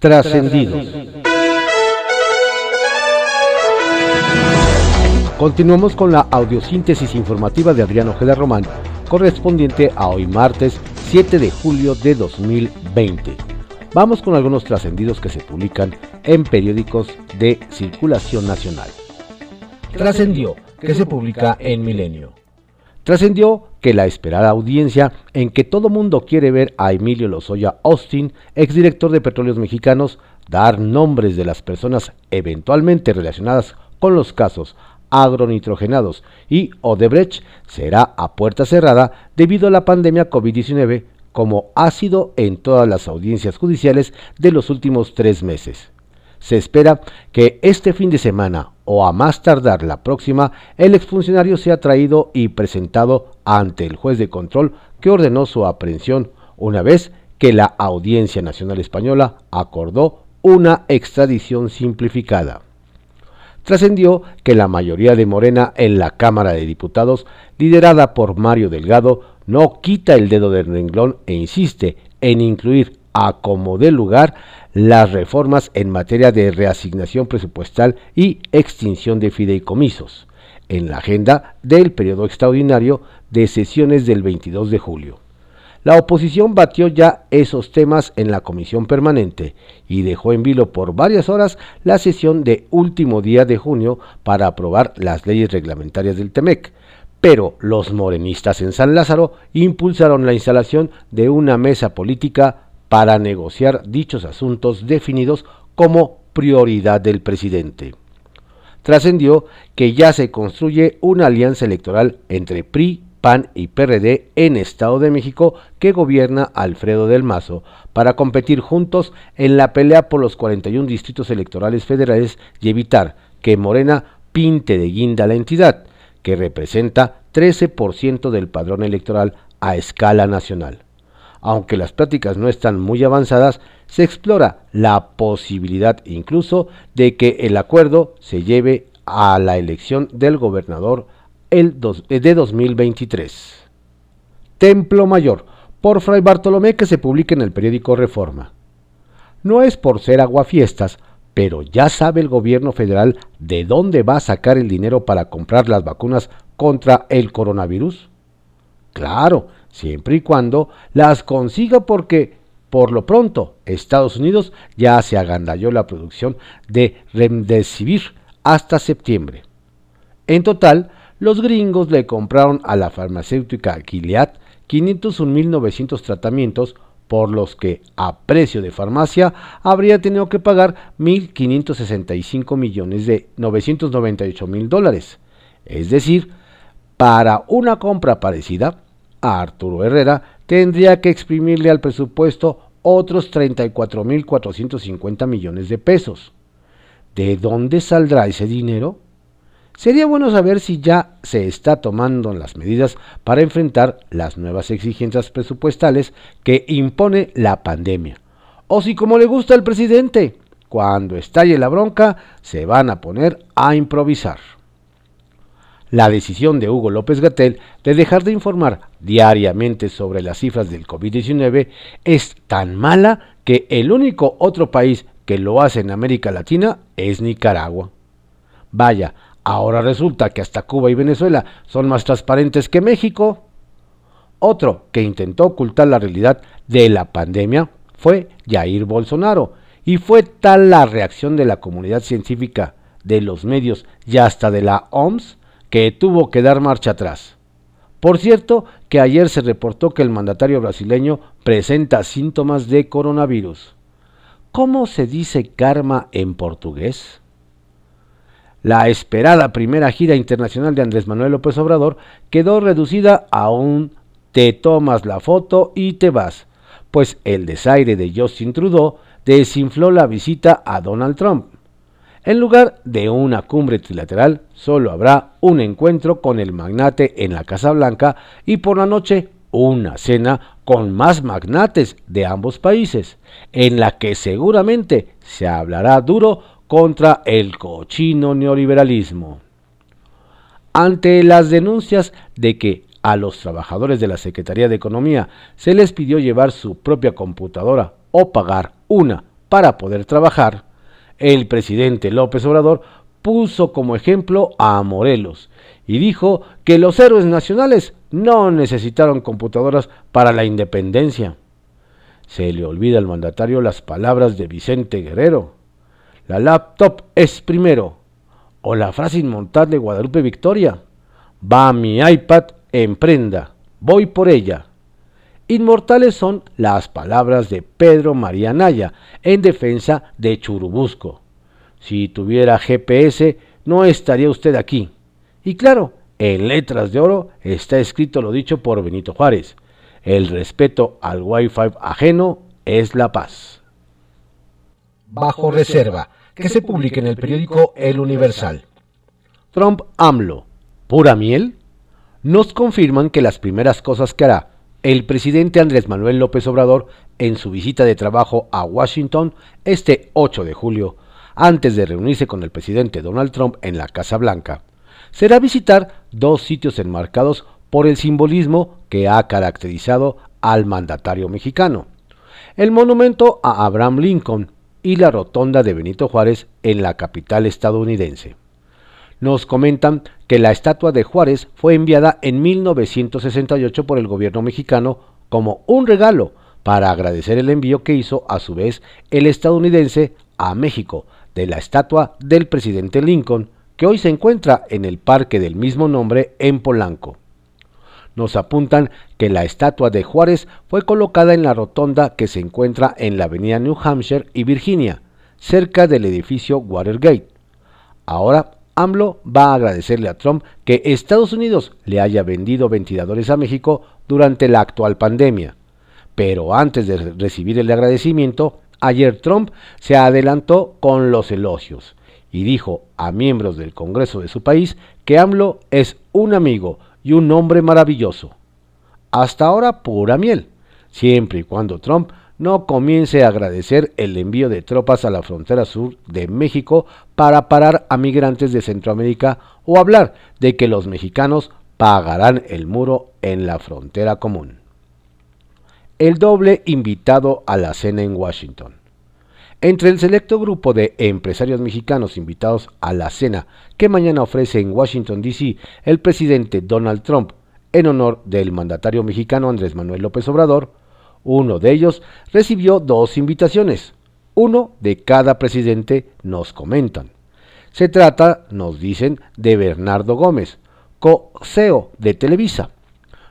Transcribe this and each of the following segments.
Trascendidos. Continuamos con la audiosíntesis informativa de Adriano Ojeda Román, correspondiente a hoy martes 7 de julio de 2020. Vamos con algunos trascendidos que se publican en periódicos de circulación nacional. Trascendió que se publica en Milenio. Trascendió que la esperada audiencia en que todo mundo quiere ver a Emilio Lozoya Austin, exdirector de Petróleos Mexicanos, dar nombres de las personas eventualmente relacionadas con los casos agronitrogenados y Odebrecht será a puerta cerrada debido a la pandemia COVID-19, como ha sido en todas las audiencias judiciales de los últimos tres meses. Se espera que este fin de semana o a más tardar la próxima, el exfuncionario sea traído y presentado ante el juez de control que ordenó su aprehensión una vez que la Audiencia Nacional Española acordó una extradición simplificada. Trascendió que la mayoría de Morena en la Cámara de Diputados, liderada por Mario Delgado, no quita el dedo del renglón e insiste en incluir a como de lugar las reformas en materia de reasignación presupuestal y extinción de fideicomisos en la agenda del periodo extraordinario de sesiones del 22 de julio. La oposición batió ya esos temas en la comisión permanente y dejó en vilo por varias horas la sesión de último día de junio para aprobar las leyes reglamentarias del TEMEC. Pero los morenistas en San Lázaro impulsaron la instalación de una mesa política para negociar dichos asuntos definidos como prioridad del presidente. Trascendió que ya se construye una alianza electoral entre PRI, PAN y PRD en Estado de México que gobierna Alfredo del Mazo para competir juntos en la pelea por los 41 distritos electorales federales y evitar que Morena pinte de guinda la entidad, que representa 13% del padrón electoral a escala nacional aunque las pláticas no están muy avanzadas, se explora la posibilidad incluso de que el acuerdo se lleve a la elección del gobernador el eh, de 2023. Templo Mayor, por Fray Bartolomé que se publica en el periódico Reforma. No es por ser aguafiestas, pero ya sabe el gobierno federal de dónde va a sacar el dinero para comprar las vacunas contra el coronavirus. Claro, siempre y cuando las consiga porque por lo pronto Estados Unidos ya se agandalló la producción de Remdesivir hasta septiembre. En total, los gringos le compraron a la farmacéutica Gilead 501.900 tratamientos por los que a precio de farmacia habría tenido que pagar 1.565 millones de 998 mil dólares. Es decir, para una compra parecida, a Arturo Herrera tendría que exprimirle al presupuesto otros 34.450 millones de pesos. ¿De dónde saldrá ese dinero? Sería bueno saber si ya se está tomando las medidas para enfrentar las nuevas exigencias presupuestales que impone la pandemia. O si como le gusta al presidente, cuando estalle la bronca, se van a poner a improvisar. La decisión de Hugo López Gatel de dejar de informar diariamente sobre las cifras del COVID-19 es tan mala que el único otro país que lo hace en América Latina es Nicaragua. Vaya, ahora resulta que hasta Cuba y Venezuela son más transparentes que México. Otro que intentó ocultar la realidad de la pandemia fue Jair Bolsonaro, y fue tal la reacción de la comunidad científica, de los medios y hasta de la OMS que tuvo que dar marcha atrás. Por cierto, que ayer se reportó que el mandatario brasileño presenta síntomas de coronavirus. ¿Cómo se dice karma en portugués? La esperada primera gira internacional de Andrés Manuel López Obrador quedó reducida a un te tomas la foto y te vas, pues el desaire de Justin Trudeau desinfló la visita a Donald Trump. En lugar de una cumbre trilateral, solo habrá un encuentro con el magnate en la Casa Blanca y por la noche una cena con más magnates de ambos países, en la que seguramente se hablará duro contra el cochino neoliberalismo. Ante las denuncias de que a los trabajadores de la Secretaría de Economía se les pidió llevar su propia computadora o pagar una para poder trabajar, el presidente López Obrador puso como ejemplo a Morelos y dijo que los héroes nacionales no necesitaron computadoras para la independencia. Se le olvida al mandatario las palabras de Vicente Guerrero. La laptop es primero. O la frase inmortal de Guadalupe Victoria. Va mi iPad en prenda. Voy por ella. Inmortales son las palabras de Pedro María Naya en defensa de Churubusco. Si tuviera GPS, no estaría usted aquí. Y claro, en letras de oro está escrito lo dicho por Benito Juárez. El respeto al Wi-Fi ajeno es la paz. Bajo reserva, que se publique en el periódico El Universal. Trump AMLO, pura miel. Nos confirman que las primeras cosas que hará el presidente Andrés Manuel López Obrador en su visita de trabajo a Washington este 8 de julio, antes de reunirse con el presidente Donald Trump en la Casa Blanca, será visitar dos sitios enmarcados por el simbolismo que ha caracterizado al mandatario mexicano. El monumento a Abraham Lincoln y la rotonda de Benito Juárez en la capital estadounidense nos comentan que la estatua de Juárez fue enviada en 1968 por el gobierno mexicano como un regalo para agradecer el envío que hizo a su vez el estadounidense a México de la estatua del presidente Lincoln, que hoy se encuentra en el parque del mismo nombre en Polanco. Nos apuntan que la estatua de Juárez fue colocada en la rotonda que se encuentra en la avenida New Hampshire y Virginia, cerca del edificio Watergate. Ahora AMLO va a agradecerle a Trump que Estados Unidos le haya vendido ventiladores a México durante la actual pandemia. Pero antes de recibir el agradecimiento, ayer Trump se adelantó con los elogios y dijo a miembros del Congreso de su país que AMLO es un amigo y un hombre maravilloso. Hasta ahora pura miel, siempre y cuando Trump no comience a agradecer el envío de tropas a la frontera sur de México para parar a migrantes de Centroamérica o hablar de que los mexicanos pagarán el muro en la frontera común. El doble invitado a la cena en Washington. Entre el selecto grupo de empresarios mexicanos invitados a la cena que mañana ofrece en Washington, D.C. el presidente Donald Trump en honor del mandatario mexicano Andrés Manuel López Obrador, uno de ellos recibió dos invitaciones, uno de cada presidente, nos comentan. Se trata, nos dicen, de Bernardo Gómez, co-CEO de Televisa.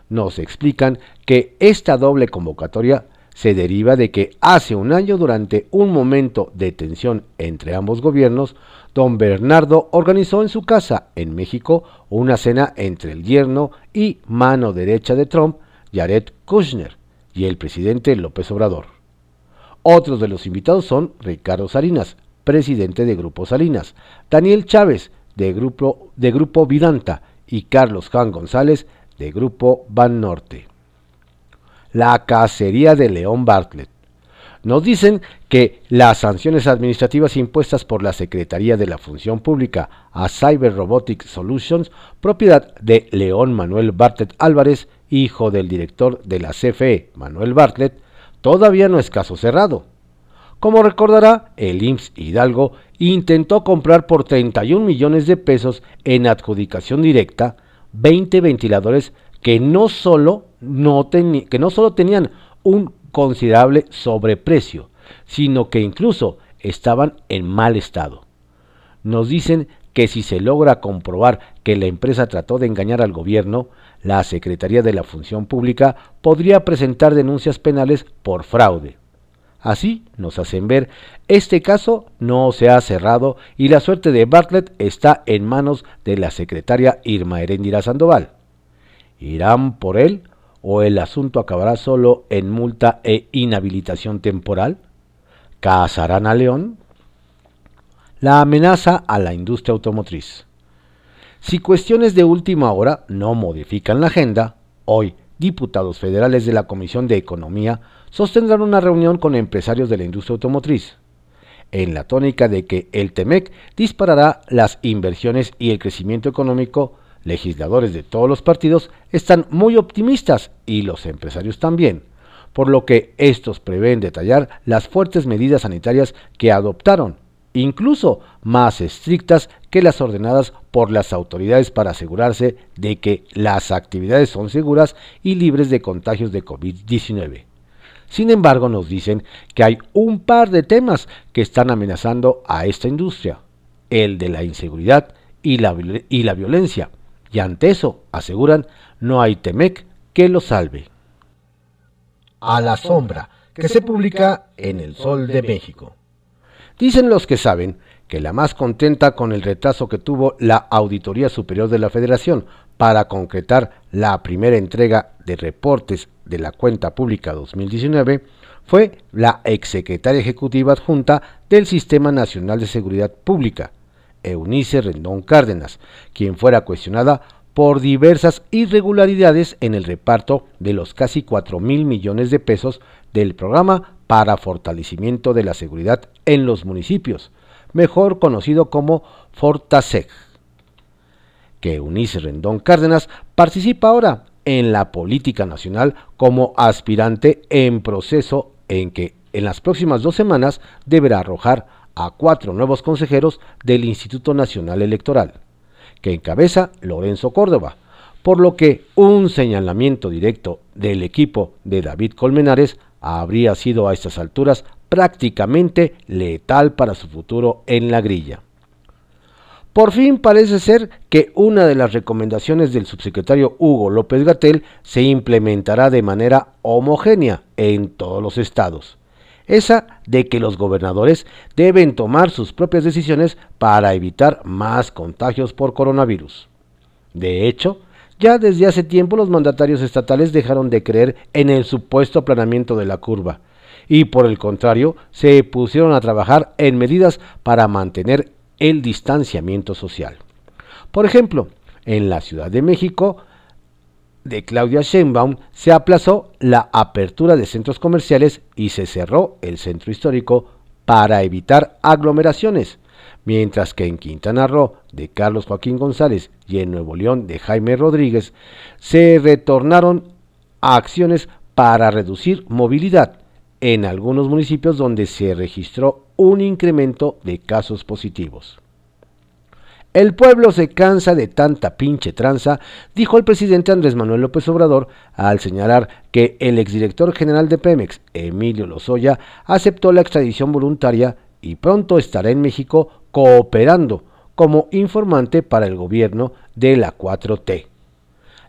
Nos explican que esta doble convocatoria se deriva de que hace un año, durante un momento de tensión entre ambos gobiernos, don Bernardo organizó en su casa en México una cena entre el yerno y mano derecha de Trump, Jared Kushner, y el presidente López Obrador. Otros de los invitados son Ricardo Salinas, presidente de Grupo Salinas, Daniel Chávez, de Grupo, de Grupo Vidanta, y Carlos Juan González, de Grupo Ban Norte. La cacería de León Bartlett. Nos dicen que las sanciones administrativas impuestas por la Secretaría de la Función Pública a Cyber Robotics Solutions, propiedad de León Manuel Bartlett Álvarez, hijo del director de la CFE, Manuel Bartlett, todavía no es caso cerrado. Como recordará, el IMSS Hidalgo intentó comprar por 31 millones de pesos en adjudicación directa 20 ventiladores que no solo, no que no solo tenían un considerable sobreprecio, sino que incluso estaban en mal estado. Nos dicen que si se logra comprobar que la empresa trató de engañar al gobierno, la Secretaría de la Función Pública podría presentar denuncias penales por fraude. Así nos hacen ver, este caso no se ha cerrado y la suerte de Bartlett está en manos de la secretaria Irma Herendira Sandoval. ¿Irán por él o el asunto acabará solo en multa e inhabilitación temporal? ¿Cazarán a León? La amenaza a la industria automotriz. Si cuestiones de última hora no modifican la agenda, hoy diputados federales de la Comisión de Economía sostendrán una reunión con empresarios de la industria automotriz, en la tónica de que el TEMEC disparará las inversiones y el crecimiento económico, legisladores de todos los partidos están muy optimistas y los empresarios también, por lo que estos prevén detallar las fuertes medidas sanitarias que adoptaron, incluso más estrictas que las ordenadas por las autoridades para asegurarse de que las actividades son seguras y libres de contagios de COVID-19. Sin embargo, nos dicen que hay un par de temas que están amenazando a esta industria, el de la inseguridad y la, y la violencia, y ante eso, aseguran, no hay Temec que lo salve. A la sombra, que se publica en El Sol de México. Dicen los que saben que la más contenta con el retraso que tuvo la Auditoría Superior de la Federación para concretar la primera entrega de reportes de la cuenta pública 2019 fue la exsecretaria ejecutiva adjunta del Sistema Nacional de Seguridad Pública, Eunice Rendón Cárdenas, quien fuera cuestionada por diversas irregularidades en el reparto de los casi 4 mil millones de pesos del programa para fortalecimiento de la seguridad en los municipios, mejor conocido como Fortaseg. Que Eunice Rendón Cárdenas participa ahora en la política nacional como aspirante en proceso en que en las próximas dos semanas deberá arrojar a cuatro nuevos consejeros del Instituto Nacional Electoral, que encabeza Lorenzo Córdoba, por lo que un señalamiento directo del equipo de David Colmenares habría sido a estas alturas prácticamente letal para su futuro en la grilla. Por fin parece ser que una de las recomendaciones del subsecretario Hugo López Gatel se implementará de manera homogénea en todos los estados. Esa de que los gobernadores deben tomar sus propias decisiones para evitar más contagios por coronavirus. De hecho, ya desde hace tiempo los mandatarios estatales dejaron de creer en el supuesto aplanamiento de la curva y por el contrario se pusieron a trabajar en medidas para mantener el distanciamiento social. Por ejemplo, en la Ciudad de México, de Claudia Sheinbaum se aplazó la apertura de centros comerciales y se cerró el centro histórico para evitar aglomeraciones, mientras que en Quintana Roo de Carlos Joaquín González y en Nuevo León de Jaime Rodríguez se retornaron a acciones para reducir movilidad en algunos municipios donde se registró un incremento de casos positivos. El pueblo se cansa de tanta pinche tranza, dijo el presidente Andrés Manuel López Obrador al señalar que el exdirector general de Pemex, Emilio Lozoya, aceptó la extradición voluntaria y pronto estará en México cooperando como informante para el gobierno de la 4T.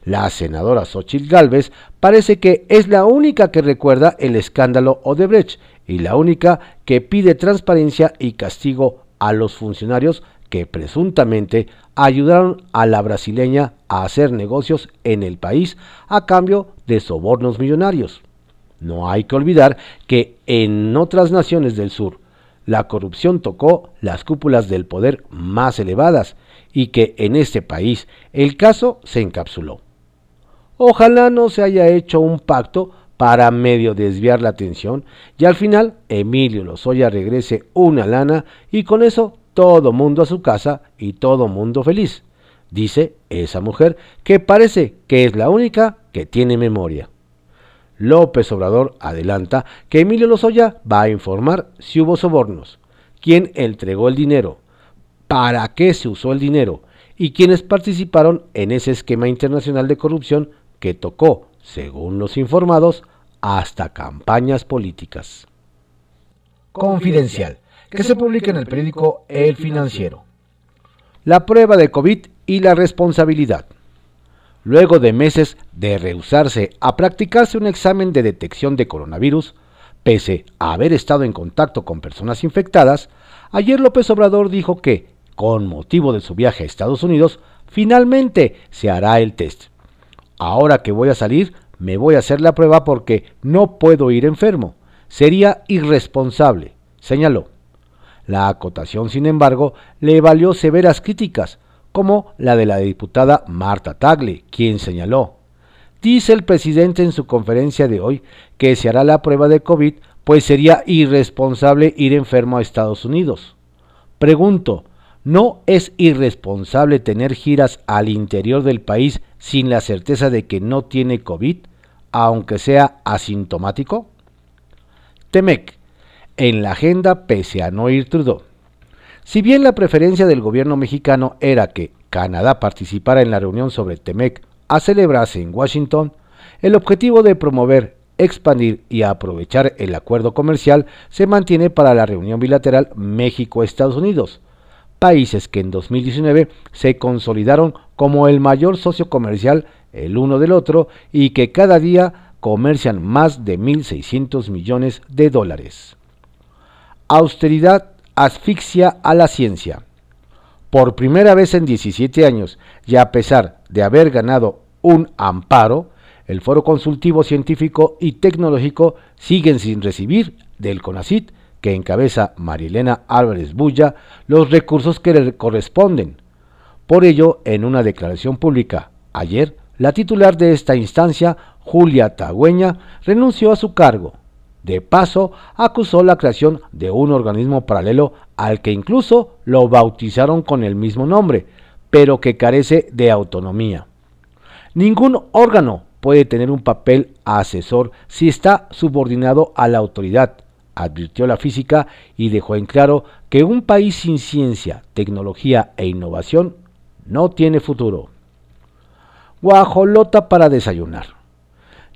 La senadora Xochitl Gálvez parece que es la única que recuerda el escándalo Odebrecht y la única que pide transparencia y castigo a los funcionarios que presuntamente ayudaron a la brasileña a hacer negocios en el país a cambio de sobornos millonarios. No hay que olvidar que en otras naciones del sur la corrupción tocó las cúpulas del poder más elevadas y que en este país el caso se encapsuló. Ojalá no se haya hecho un pacto para medio desviar la atención y al final Emilio Lozoya regrese una lana y con eso todo mundo a su casa y todo mundo feliz, dice esa mujer que parece que es la única que tiene memoria. López Obrador adelanta que Emilio Lozoya va a informar si hubo sobornos, quién entregó el dinero, para qué se usó el dinero y quiénes participaron en ese esquema internacional de corrupción que tocó, según los informados, hasta campañas políticas. Confidencial, que se publica en el periódico El Financiero. La prueba de COVID y la responsabilidad. Luego de meses de rehusarse a practicarse un examen de detección de coronavirus, pese a haber estado en contacto con personas infectadas, ayer López Obrador dijo que, con motivo de su viaje a Estados Unidos, finalmente se hará el test. Ahora que voy a salir, me voy a hacer la prueba porque no puedo ir enfermo. Sería irresponsable, señaló. La acotación, sin embargo, le valió severas críticas, como la de la diputada Marta Tagle, quien señaló, dice el presidente en su conferencia de hoy que se hará la prueba de COVID, pues sería irresponsable ir enfermo a Estados Unidos. Pregunto, ¿no es irresponsable tener giras al interior del país sin la certeza de que no tiene COVID? aunque sea asintomático? Temec, en la agenda pese a no ir Trudeau. Si bien la preferencia del gobierno mexicano era que Canadá participara en la reunión sobre Temec a celebrarse en Washington, el objetivo de promover, expandir y aprovechar el acuerdo comercial se mantiene para la reunión bilateral México-Estados Unidos, países que en 2019 se consolidaron como el mayor socio comercial el uno del otro y que cada día comercian más de 1.600 millones de dólares. Austeridad asfixia a la ciencia. Por primera vez en 17 años, y a pesar de haber ganado un amparo, el Foro Consultivo Científico y Tecnológico siguen sin recibir del CONACIT, que encabeza Marilena Álvarez Bulla, los recursos que le corresponden. Por ello, en una declaración pública ayer, la titular de esta instancia, Julia Tagüeña, renunció a su cargo. De paso, acusó la creación de un organismo paralelo al que incluso lo bautizaron con el mismo nombre, pero que carece de autonomía. Ningún órgano puede tener un papel asesor si está subordinado a la autoridad, advirtió la física y dejó en claro que un país sin ciencia, tecnología e innovación no tiene futuro. Guajolota para desayunar.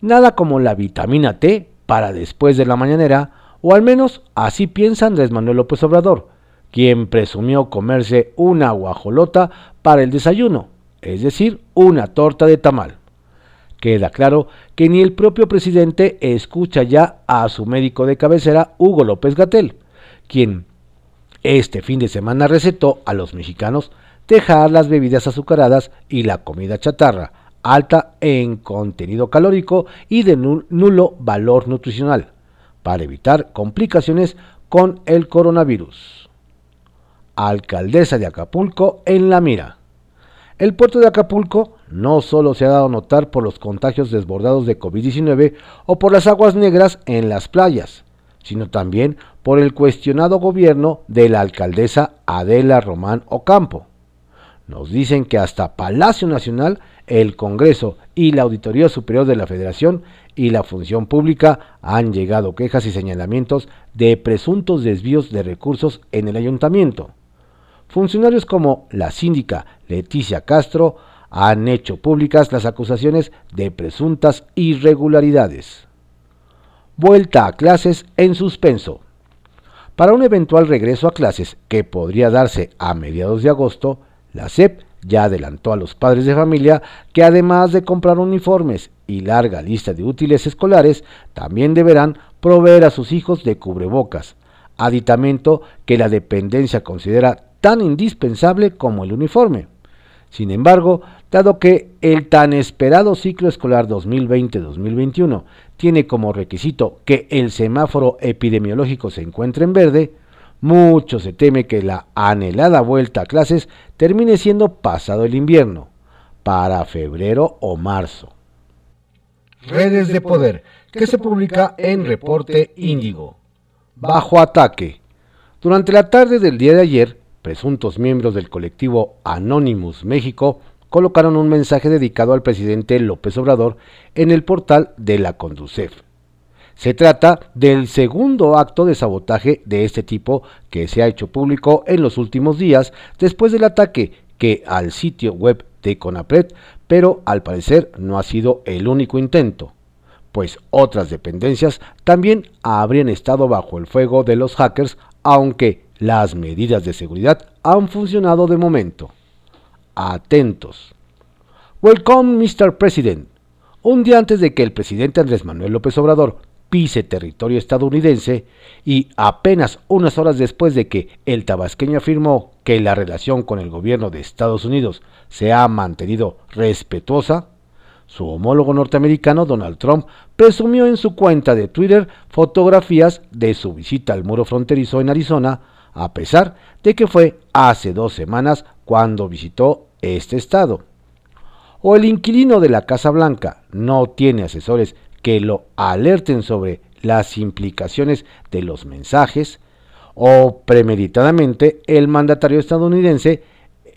Nada como la vitamina T para después de la mañanera, o al menos así piensa Andrés Manuel López Obrador, quien presumió comerse una guajolota para el desayuno, es decir, una torta de tamal. Queda claro que ni el propio presidente escucha ya a su médico de cabecera, Hugo López Gatel, quien este fin de semana recetó a los mexicanos dejar las bebidas azucaradas y la comida chatarra, alta en contenido calórico y de nulo valor nutricional, para evitar complicaciones con el coronavirus. Alcaldesa de Acapulco en la mira. El puerto de Acapulco no solo se ha dado a notar por los contagios desbordados de COVID-19 o por las aguas negras en las playas, sino también por el cuestionado gobierno de la alcaldesa Adela Román Ocampo. Nos dicen que hasta Palacio Nacional, el Congreso y la Auditoría Superior de la Federación y la Función Pública han llegado quejas y señalamientos de presuntos desvíos de recursos en el ayuntamiento. Funcionarios como la síndica Leticia Castro han hecho públicas las acusaciones de presuntas irregularidades. Vuelta a clases en suspenso. Para un eventual regreso a clases que podría darse a mediados de agosto, la SEP ya adelantó a los padres de familia que además de comprar uniformes y larga lista de útiles escolares, también deberán proveer a sus hijos de cubrebocas, aditamento que la dependencia considera tan indispensable como el uniforme. Sin embargo, dado que el tan esperado ciclo escolar 2020-2021 tiene como requisito que el semáforo epidemiológico se encuentre en verde, mucho se teme que la anhelada vuelta a clases termine siendo pasado el invierno, para febrero o marzo. Redes de poder, que se publica en Reporte Índigo. Bajo ataque. Durante la tarde del día de ayer, presuntos miembros del colectivo Anonymous México colocaron un mensaje dedicado al presidente López Obrador en el portal de la Conducef. Se trata del segundo acto de sabotaje de este tipo que se ha hecho público en los últimos días después del ataque que al sitio web de Conapred, pero al parecer no ha sido el único intento, pues otras dependencias también habrían estado bajo el fuego de los hackers, aunque las medidas de seguridad han funcionado de momento. Atentos. Welcome, Mr. President. Un día antes de que el presidente Andrés Manuel López Obrador pise territorio estadounidense y apenas unas horas después de que el tabasqueño afirmó que la relación con el gobierno de Estados Unidos se ha mantenido respetuosa, su homólogo norteamericano Donald Trump presumió en su cuenta de Twitter fotografías de su visita al muro fronterizo en Arizona, a pesar de que fue hace dos semanas cuando visitó este estado. O el inquilino de la Casa Blanca no tiene asesores que lo alerten sobre las implicaciones de los mensajes o premeditadamente el mandatario estadounidense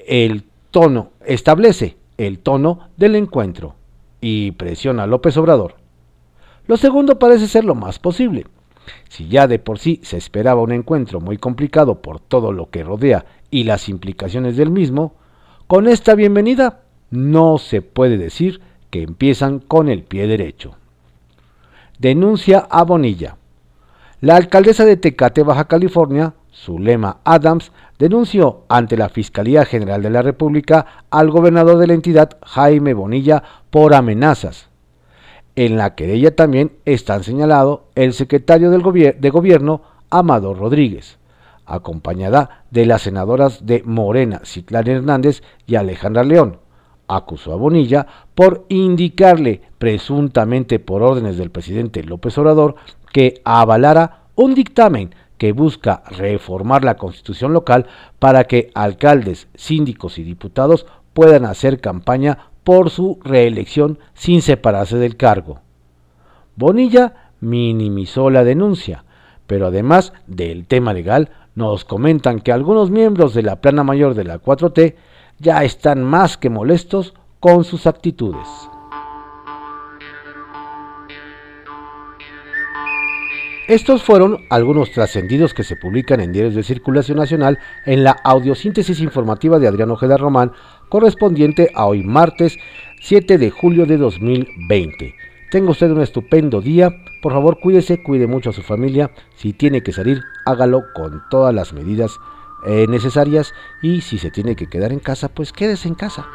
el tono establece el tono del encuentro y presiona a López Obrador. Lo segundo parece ser lo más posible. Si ya de por sí se esperaba un encuentro muy complicado por todo lo que rodea y las implicaciones del mismo, con esta bienvenida no se puede decir que empiezan con el pie derecho. Denuncia a Bonilla. La alcaldesa de Tecate, Baja California, Zulema Adams, denunció ante la Fiscalía General de la República al gobernador de la entidad, Jaime Bonilla, por amenazas. En la querella también están señalados el secretario de gobierno, Amador Rodríguez, acompañada de las senadoras de Morena, Citlán Hernández y Alejandra León. Acusó a Bonilla por indicarle, presuntamente por órdenes del presidente López Obrador, que avalara un dictamen que busca reformar la constitución local para que alcaldes, síndicos y diputados puedan hacer campaña por su reelección sin separarse del cargo. Bonilla minimizó la denuncia, pero además del tema legal, nos comentan que algunos miembros de la plana mayor de la 4T ya están más que molestos con sus actitudes. Estos fueron algunos trascendidos que se publican en diarios de circulación nacional en la audiosíntesis informativa de Adriano Ojeda Román, correspondiente a hoy martes 7 de julio de 2020. Tenga usted un estupendo día. Por favor, cuídese, cuide mucho a su familia. Si tiene que salir, hágalo con todas las medidas eh, necesarias. Y si se tiene que quedar en casa, pues quédese en casa.